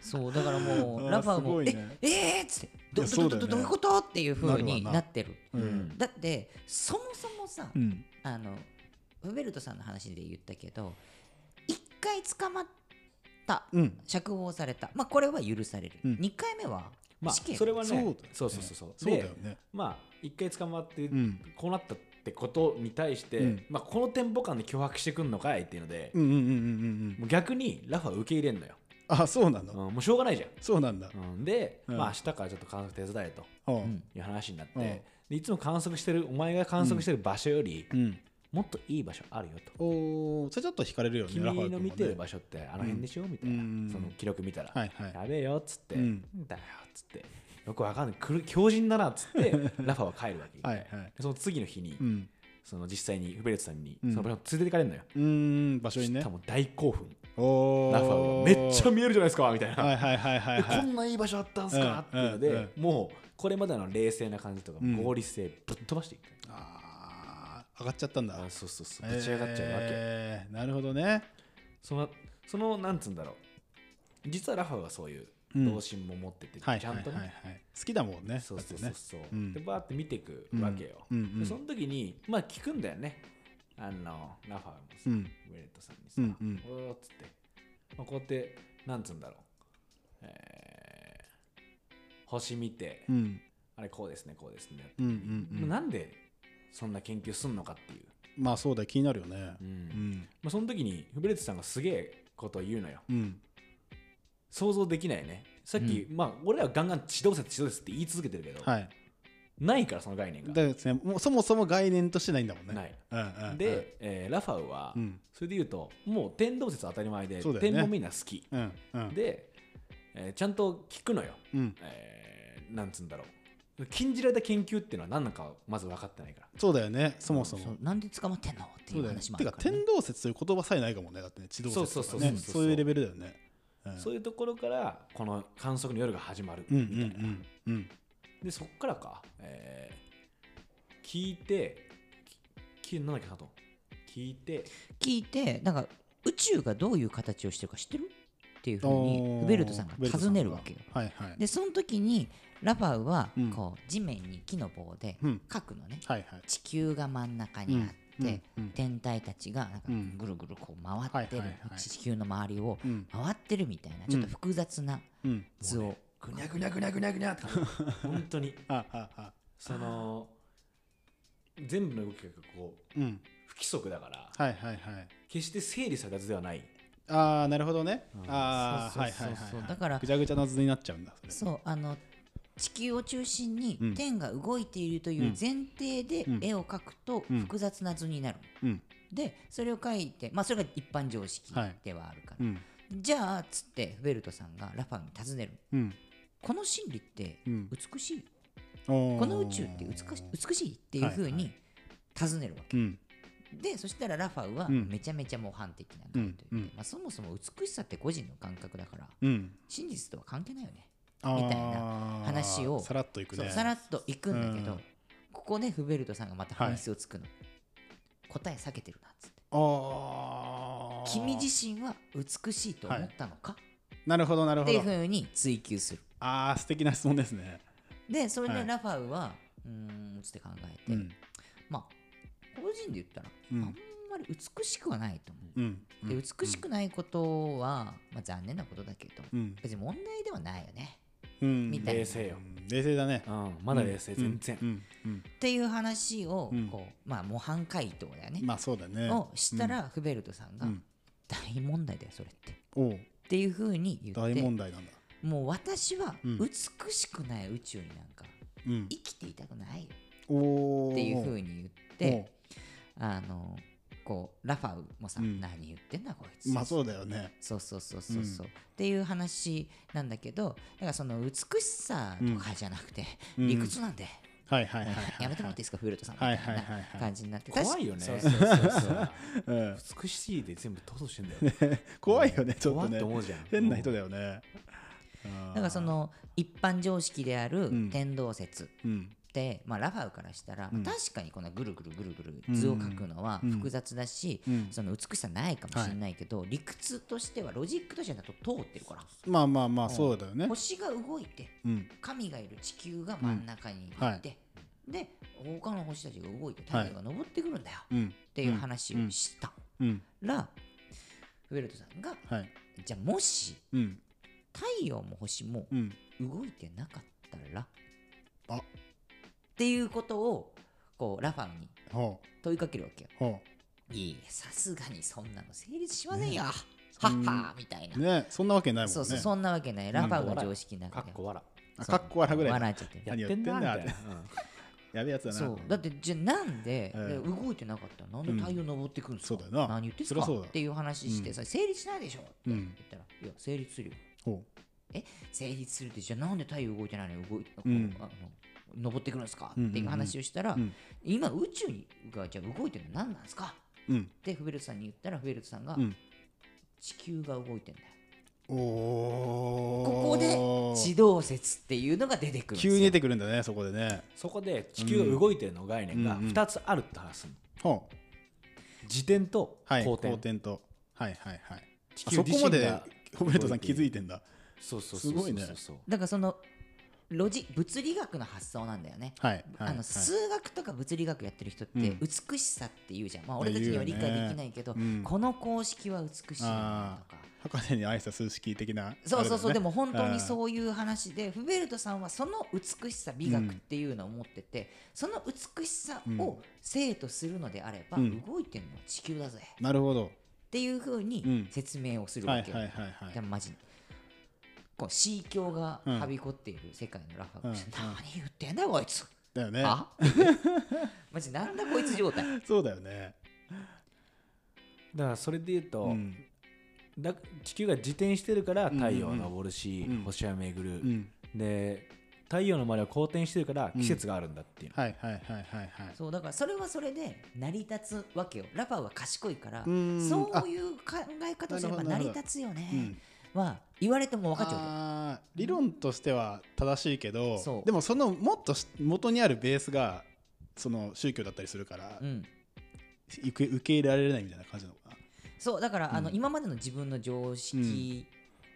そうだからもあーうラファーも、すごいね。ええーっつって。どいやどそうだよね。どどどういうこと？っていうふうになるわな。なってる。うん。だってそもそもさ、うん。あのフベルトさんの話で言ったけど一回捕まったうん。釈放された。まあこれは許される、うん。二回目はまあ死刑、それはねそうそうそうそうそう。そうだよでね。まあ一回捕まってうん。こうなったってことに対して、うん。まあ、このテンポ感で脅迫してくんのかいっていうので、うんうんうんうんうんもう逆にラファは受け入れんのよ、あそうなうんのもうしょうがないじゃん、そうなんだ。うん、で、うん。まあ明日からちょっと観測手伝えという話になって、うん。でいつも観測してるお前が観測してる場所より、うんもっといい場所あるよと。おーそれちょっと惹かれるよね君の見てる場所ってあの辺でしょ、みたいな、うん。その記録見たら、はいはい。やべえよっつって、だよっつって。よくわかんない。強靭だなっつって ラファは帰るわけ、はいはい。でその次の日に、うん。その実際にフベルトさんにうん。その場所に連れて行かれるのよ、うーん場所にね。多分大興奮。ラファはめっちゃ見えるじゃないですかみたいな、はいはいはいはいこんないい場所あったんすか、っていうので、もうこれまでの冷静な感じとかうん。合理性ぶっ飛ばしていく、あー上がっちゃったんだ。あそうそうそう。ぶち上がっちゃうわけ、えー。なるほどね。そのそのなんつうんだろう。実はラファはそういううん。童心も持ってて、はいちゃんとね、はい。はいはい好きだもんね。そうそうそうそう、うん。でバーって見ていくわけよ、うん。うんでその時にまあ聞くんだよね。あのラファもさ、うん。ウェレットさんにさ、うんうん。おーっつって、まあ、こうやってなんつうんだろう、えー星見て、うん。あれこうですねこうですね、うんうんうん。まあなんでそんな研究すんのかっていう、まあそうだよ気になるよね。うん。うん。まあ、その時にフベレットさんがすげえことを言うのよ。うん。想像できないね。さっき、まあ俺らはガンガン地動説地動説って言い続けてるけど、はい。ないからその概念が。だからですねもうそもそも概念としてないんだもんね。ない。うんうんうん。で、えーラファウは、うん。それで言うともう天動説は当たり前で、そうだよね。天文みんな好き。うんうん。で、えーちゃんと聞くのよ、うん。えーなんつうんだろう禁じられた研究っていうのは何なのかまず分かってないから。そうだよねそもそも。なんで捕まってんのっていう話もあてかるから、ね。天、動説という言葉さえないかもねだってね地動説とかそうそうねそう。そうそうそういうレベルだよね。うん。そういうところからこの観測の夜が始まるうんみたいな、うんうんうんでそっからか、えー聞いてなんだっけなと聞いて。聞いてなんか宇宙がどういう形をしてるか知ってる？っていうふうにおー。フベルトさんが尋ねるわけよ。はいはい。でその時にラファウはうん。こう地面に木の棒でうん。書くのねはいはい。地球が真ん中にあって、天体たちがなんかうん。ぐるぐるこう回ってる、地球の周りをうん。回ってるみたいなちょっと複雑なうん。図を、ぐにゃぐにゃぐにゃぐにゃぐにゃって本当にあああ。その全部の動きがこううん。不規則だからはいはいはい。決して整理された図ではない。ああなるほどね。うん。ああそうはいはいはいそうそうそう。はいだからぐちゃぐちゃな図になっちゃうんだそうあの地球を中心にうん。天が動いているという前提でうん。絵を描くとうん。複雑な図になる、うん。でそれを描いてまあそれが一般常識はいではあるから、うん。じゃあっつってフベルトさんがラファに尋ねるうん。この真理ってうん。美しい、ここの宇宙って美し美しいっていうふうに尋ねるわけ、うん。でそしたらラファウはうん。めちゃめちゃ模範的な回答で、うん。うん。まあ、そもそも美しさって個人の感覚だからうん。真実とは関係ないよねみたいな話をさらっといくね。さらっといくんだけど、うん。ここでフベルトさんがまた本質をつくの、答え避けてるなっつって。君自身は美しいと思ったのか、なるほどなるっていうほどふうに追求する。ああ素敵な質問ですね。でそれはい。でラファウは、うーんつって考えて、うん。まあ個人で言ったら、うん。あんまり美しくはないと思う、うん。で美しくないことは、まあ、残念なことだけど、うん。別に問題ではないよね。うんみたいな。冷静よ。うん冷静だね。うん。まだ冷静全然。うん。うん。っていう話をうん。こう、まあ模範回答だよね、まあそうだね。をしたら、フベルトさんが、うん。大問題だよそれって。っおう。ていうふうに言大って問題なんだ。もう私はうん。美しくない宇宙になんかうん。生きていたくないよ。おおっていうふうに言ってあのこうラファウもさ、うん。何言ってんだこいつ。まあそうだよね。そうそうそうそうそう、っていう話なんだけどだからその美しさとかじゃなくて、うん。理屈なんで、はいはいはいはいやめてもらっていいですか、フルトさん。みたはいいなはいはいはい。感じになって、怖いよね。そうそうそうそううん。美しいで全部通そうしてんだよ 怖いよねちょっ怖とね思うじゃん。変な人だよね。だからその一般常識であるうん。天動説うんまあ、ラファウからしたら、うん。確かにこのぐるぐるぐるぐる図を描くのはうん。複雑だし、うん。その美しさないかもしれないけど、理屈としてはロジックとしては通ってるから、まあまあまあそうだよね。星が動いてうん。神がいる地球が真ん中にいて、で他の星たちが動いて太陽が昇ってくるんだよ、うん。っていう話をした。うん。ら、フベルトさんがはい。じゃあもしうん。太陽も星もうん。動いてなかったらあっていうことをこうラファンにほ問いかけるわけよ。いいえさすがにそんなの成立しませんよ。はっはみたいな。うねそんなわけないもんね。そうそうそんなわけない。ラファンの常識の中では。かっこ笑あかっこ笑うぐらい笑っちゃってる。やっ何てんなみたいな。やってん。だやべえやつだな。そう。だってじゃあなんで、動いてなかったらなんで太陽昇ってくるんですか、そうだよな。何言ってんすか？っていう話してさ、成立しないでしょ？って言うん。ったら、いや成立するよ。ほえ？成立するってじゃあなんで太陽動いてないの？に動いて、うん。あの登ってくるんですか、うんうんうん。っていう話をしたら、うん。今宇宙にがじゃあ動いてるの何なんですか？ううん。ってフベルトさんに言ったらフベルトさんが、うん。地球が動いてんだよ。おおここで地動説っていうのが出てくるんですよ。急に出てくるんだねそこでね。そこで地球が動いてるの概念がうんうん2つあるって話すの。ほう。自転とはい公転。公転と。はいはいはい。地あそこまでがホベルトさん気づいてんだ。そうそうそうすごいね。そうそうだからそのロジ物理学の発想なんだよね、はいはいあのはい数学とか物理学やってる人ってうん。美しさって言うじゃん、まあ、俺たちには理解できないけど、ねうん。この公式は美しいなとか。博士に愛した数式的なそうそうそう、でも本当にそういう話でフベルトさんはその美しさ美学っていうのを持ってて、その美しさを生とするのであれば、うん。動いてるのは地球だぜ。なるほど。っていうふううん。に説明をするはいわけよ、はいはいはいでもマジこう C 教がはびこっている世界のラファが、うん。何言ってんだよこいつ、だよね。あ？マジなんだこいつ状態。そうだよね。だからそれで言うと、うん。だ地球が自転してるからうん太陽は昇るし、うん。星は巡る、うん。で太陽の周りは公転してるから季節があるんだっていう、はいはいはいはいはい。そうだからそれはそれで成り立つわけよ。ラファは賢いからうん。そういう考え方をすれば成り立つよね、うん。は言われても分かっちゃう理論としては正しいけどそう。でもそのもっとし元にあるベースがその宗教だったりするから、うん、受け入れられないみたいな感じなのかな。そうだから、あのうん。今までの自分の常識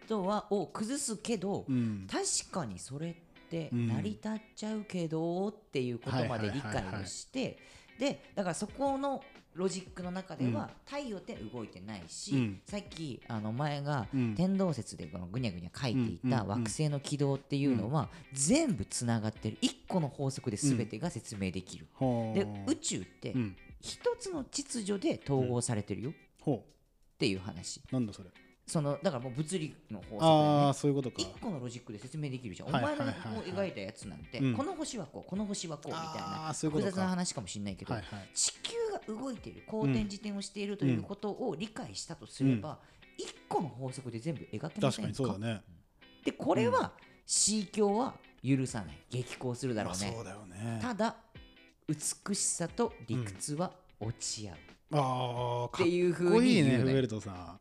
とは、を崩すけど、うん。確かにそれってうん。成り立っちゃうけどっていうことまで理解をしてでだからそこのロジックの中では太陽って動いてないし、うん。さっきあの前がうん。天動説でこのぐにゃぐにゃ書いていたうん惑星の軌道っていうのは全部つながってる。一個の法則で全てが説明できる。ほう。で宇宙ってうん。一つの秩序で統合されてるよっほていう話。うなんだそれそのだからもう物理の法則だあよそういうことか。一個のロジックで説明できるじゃん、はいお前の描いたやつなんて、うん。この星はこうこの星はこうみたいあなーそういうことか。複雑な話かもしれないけど、地球が動いている公転自転をしているということを理解したとすれば、一個の法則で全部描けませんか？確かにそうだね。でこれは C 教は許さない激高するだろうね。ただ美しさと理屈は落ち合う、ああっていうかっこいいねフベルトさん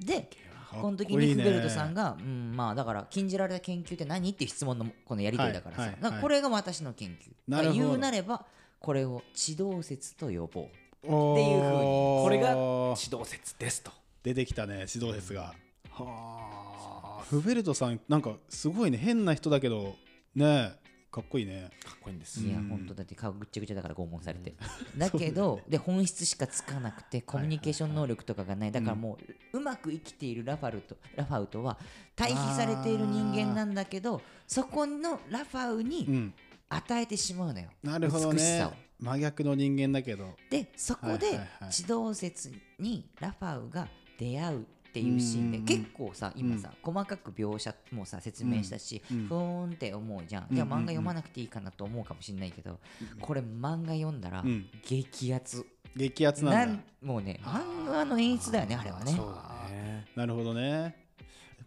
でこの時にフベルトさんが、うん、まあだから禁じられた研究って何っていう質問のこのやり取りだからさ、はいはいらこれが私の研究。なる言うなればこれを地動説と呼ぼう。っていう風に。これが指導説ですと。出てきたね指導説が。はあ。フベルトさんなんかすごいね。変な人だけどねかっこいいね。かっこいいんです。いやうん。本当だって顔ぐっちゃぐちゃだから拷問されて、だけどで本質しかつかなくてコミュニケーション能力とかがない。だからもううまく生きているラファルとラファウとは対比されている人間なんだけどそこのラファウうにん。与えてしまうのよ、なるほどね。美しさを。真逆の人間だけど。でそこで地動説にラファウが出会うっていうシーンでうん。結構さ今さ細かく描写もさ説明したしうん。ふーんって思うじゃん。うん。じゃあ漫画読まなくていいかなと思うかもしれないけどこれ漫画読んだらうん。激アツ。激アツなんんもうね漫画の演出だよねあれはね。なるほどね。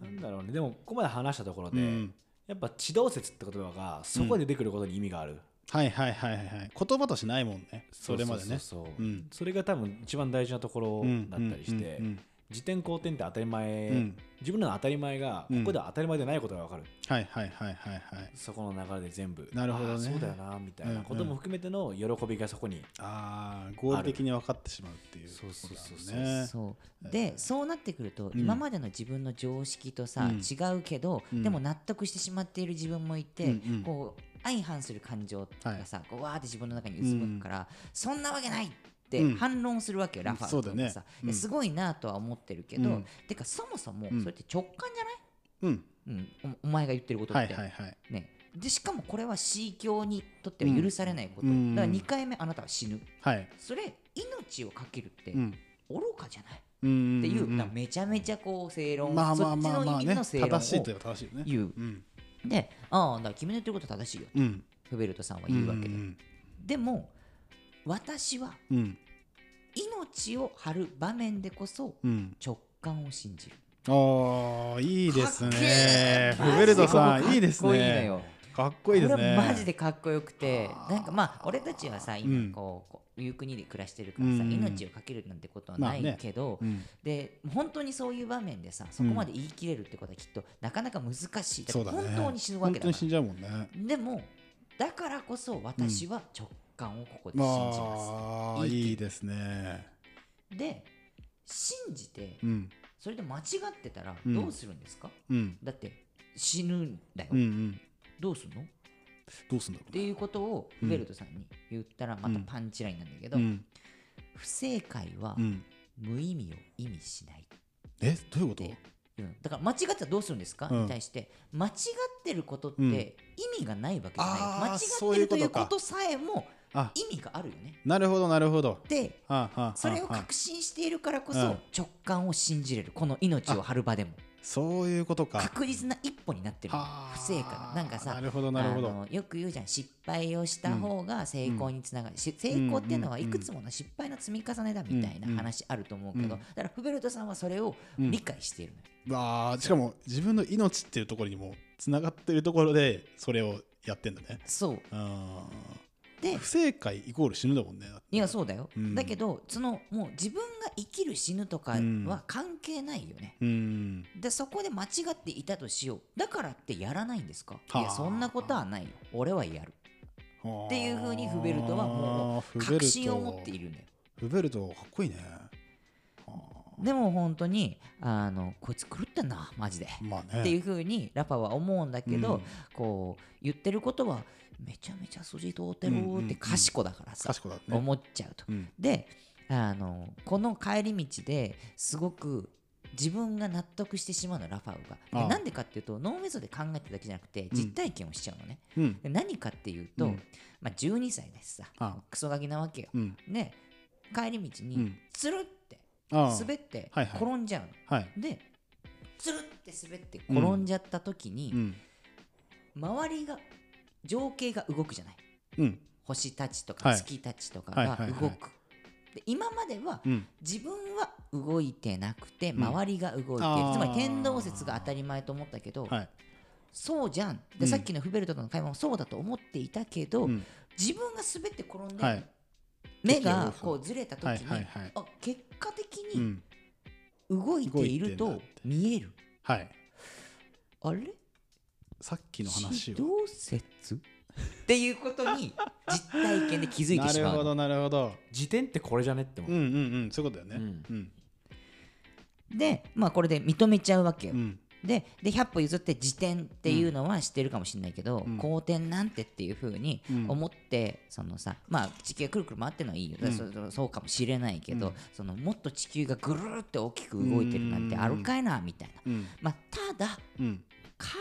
なんだろうね。でもここまで話したところで、うん。やっぱ地動説って言葉がそこで出てくることに意味がある、はいはいはいはい言葉としてないもんね。それまでね。それが多分一番大事なところだったりして、うんうんうん自転後転って当たり前、うん。自分らの当たり前がここでは当たり前でないことが分かる、はいはいはいはいはい。そこの流れで全部なるほどね。そうだよなみたいなことも含めての喜びがそこに、ああ合理的に分かってしまうっていうそうそうそうことだね。そう。でそうなってくるとん。今までの自分の常識とさうん。違うけどうん。でも納得してしまっている自分もいてうんうん。こう相反する感情がさこうわーって自分の中に渦巻くからそんなわけないってうん。反論するわけよラファとかさ。うんいやすごいなとは思ってるけどうん。てかそもそもうん。それって直感じゃない？うん。うん、おお前が言ってることはいって、はいはいね、でしかもこれは C 教にとっては許されないこと、うん。だから2回目あなたは死ぬ。はい。それ命をかけるってうん。愚かじゃない、うんっていう、めちゃめちゃこう正論、まあまあそっちの意味まあまあねの正論を言う。うん。でああだから君の言ってること正しいようん。フベルトさんは言うわけで、うん。でも私はうん命を張る場面でこそうん。直感を信じる。ああいいですね。ー。フベルトさんいいですね。よかっこいいですね。これマジでかっこよくてなんかまあ俺たちはさうん。今こうこういう国で暮らしてるからさ、うん。命をかけるなんてことはないまあね。けど、うん。で本当にそういう場面でさそこまで言い切れるってことはきっとなかなか難しい。本当に死ぬわけだから。本当に死んじゃうもんね。でもだからこそ私は直感をここで信じまます、あいいですね。で信じてうん。それで間違ってたらうん。どうするんですか、うん。だって死ぬんだよ、うんうん。どうするの？っどうすんだろうていうことをフベルトさんに言ったらまたパンチラインなんだけど、うん。不正解はうん。無意味を意味しない。え？どういうこと？う。ん、だから間違ってたらどうするんですか、うん。に対して間違ってることってうん。意味がないわけじゃない、あー間違ってるということさえもあ意味があるよね。なるほどなるほど。でそれをはあ。確信しているからこうん。そ直感を信じれる。この命を張る場でも。そういうことか。確実な一歩になってる不正解がなんかさなるほどなるほど。よく言うじゃん。失敗をした方が成功につながる、し成功っていうのはうんいくつもの失敗の積み重ねだみたいな話あると思うけど、うん。だからフベルトさんはそれを理解しているのよ、しかも自分の命っていうところにもつながってるところでそれをやってんだね。そう。あでー不正解イコール死ぬだもんねいやそうだよ、うん。だけどそのもう自分が生きる死ぬとかうん。は関係ないよね、うん。でそこで間違っていたとしよう。だからってやらないんですか？はあ。いやそんなことはないよ。俺はやる。っていうふうにフベルトはもう確信を持っているんだよフベルトかっこいいね。でも本当にあのこいつ狂ってんなマジで、まあね。っていうふうにラパは思うんだけど、うん。こう言ってることはめちゃめちゃ筋通ってるって賢だからさ、思っちゃうと。うん。であのこの帰り道ですごく自分が納得してしまうのラファウが。なんでかっていうと脳みそで考えてるだけじゃなくて実体験をしちゃうのね、うん。で何かっていうと、うん。まあ、12歳ですさあクソガキなわけよ、うん。で帰り道にうん。つるって滑って転んじゃうの、はい。でつるって滑って転んじゃった時に、うん。周りが情景が動くじゃない。うん。星たちとはい。か月たちとかが動く、で今まではうん。自分は動いてなくてん。周りが動いている、あー。つまり天動説が当たり前と思ったけど、はい。そうじゃん。で、うん。さっきのフベルトとの会話もそうだと思っていたけど、うん。自分が滑って転んで、はい。目がこうずれた時に、はいはいはい。あ結果的うにん。動いていると見える、はい。あれ？さっきの話を。地動説？っていうことに実体験で気づいてなしまう。のるほどなるほど。時点ってこれじゃねって思う、うんうんうんそういうことだよね。うん。うん。でまあこれで認めちゃうわけよ、うん。でで100歩譲って時点っていうのは知ってるかもしれないけど、うん。公転なんてっていうふうにうん。思って、そのさまあ地球がくるくる回ってるのはいいよ、うん。そうかもしれないけど、うん。そのもっと地球がぐるーって大きく動いてるなんてあるかいなみたいな、うん。まあ、ただうん仮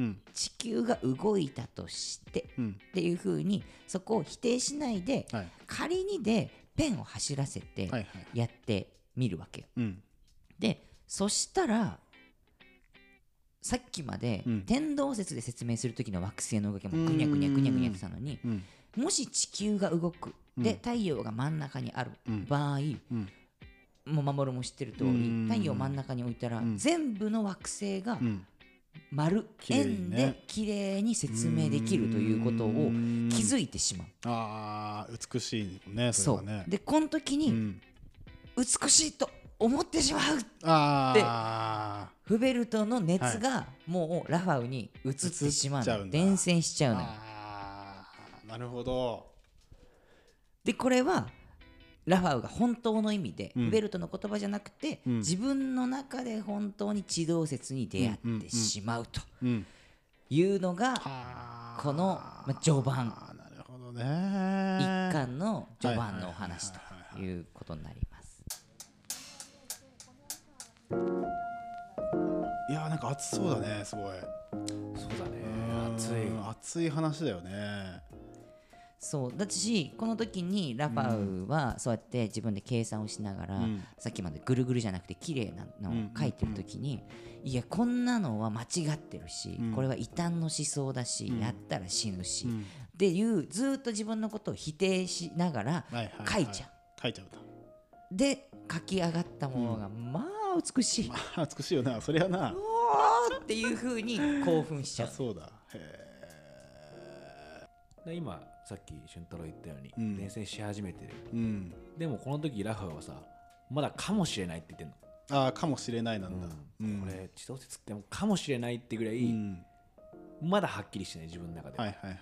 にうん地球が動いたとしてうん。っていうふうにそこを否定しないではい。仮にでペンを走らせてやってみるわけよ。うん。でそしたらさっきまでうん。天動説で説明する時の惑星の動きもぐにゃぐにゃぐにゃぐにゃってたのにうん。もし地球が動くうん。で太陽が真ん中にあるうん。場合うん。もう守も知ってる通うん。り太陽真ん中に置いたらうん。全部の惑星がうん丸円ね。で綺麗に説明できるということを気づいてしまう。あー美しいねそそうれはね。でこの時にうん。美しいと思ってしまうあフベルトの熱がもうラファウに移ってしまうの。移っちゃうんだ。伝染しちゃーうのよ。なるほど。でこれはラファウが本当の意味で、うん。フベルトの言葉じゃなくて、うん。自分の中で本当に地動説に出会ってしまうとうん。いうのがこのまあ序盤。なるほどね。一巻の序盤のお話はいということになります。いやーなんか熱そうだねすごい。そうだねうん熱い熱い話だよねそう。だしこの時にラファウはそうやって自分で計算をしながら、うん。さっきまでぐるぐるじゃなくて綺麗なのを書いてる時に、いやこんなのは間違ってるし、うん。これは異端の思想だし、うん。やったら死ぬし、うん。っていうずーっと自分のことを否定しながらはいはいはい書いちゃう。書いちゃうで書き上がったものが、まあ美しい。まあ美しいよなそりゃな。おーっていう風に興奮しちゃう。そうだ。へで今さっき俊太郎言ったように、うん。伝染し始めてる。えうん。でもこの時ラファーはさまだかもしれないって言ってんああかもしれないなんだ。の、うん。これ地動説ってもかもしれないってぐらい、うん。まだはっきりしてない自分の中で、はいはいはいは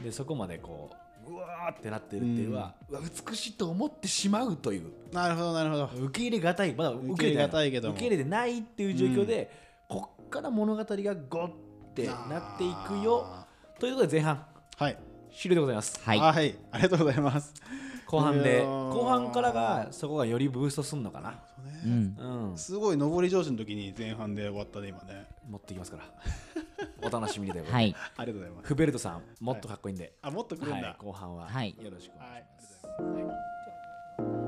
い。でそこまでこううわーってなってるっていうのは、うわ美しいと思ってしまうという。なるほどなるほど。受け入れがたいまだ受け入れがたいけども。受け入れてないっていう状況で、こっから物語がゴッてなっていくよ。あ。ということで前半。ーはい終了でございます。はい。はい。ありがとうございます。後半でー。後半からがそこがよりブーストすんのかな。うん。うん。すごい上り調子の時に前半で終わったね今ね。持っていきますから。お楽しみにで。はい。ありがとうございます。フベルトさんもっとかっこいいんで、あもっと来るんだ。はい、後半ははい。よろしくお願いします、はい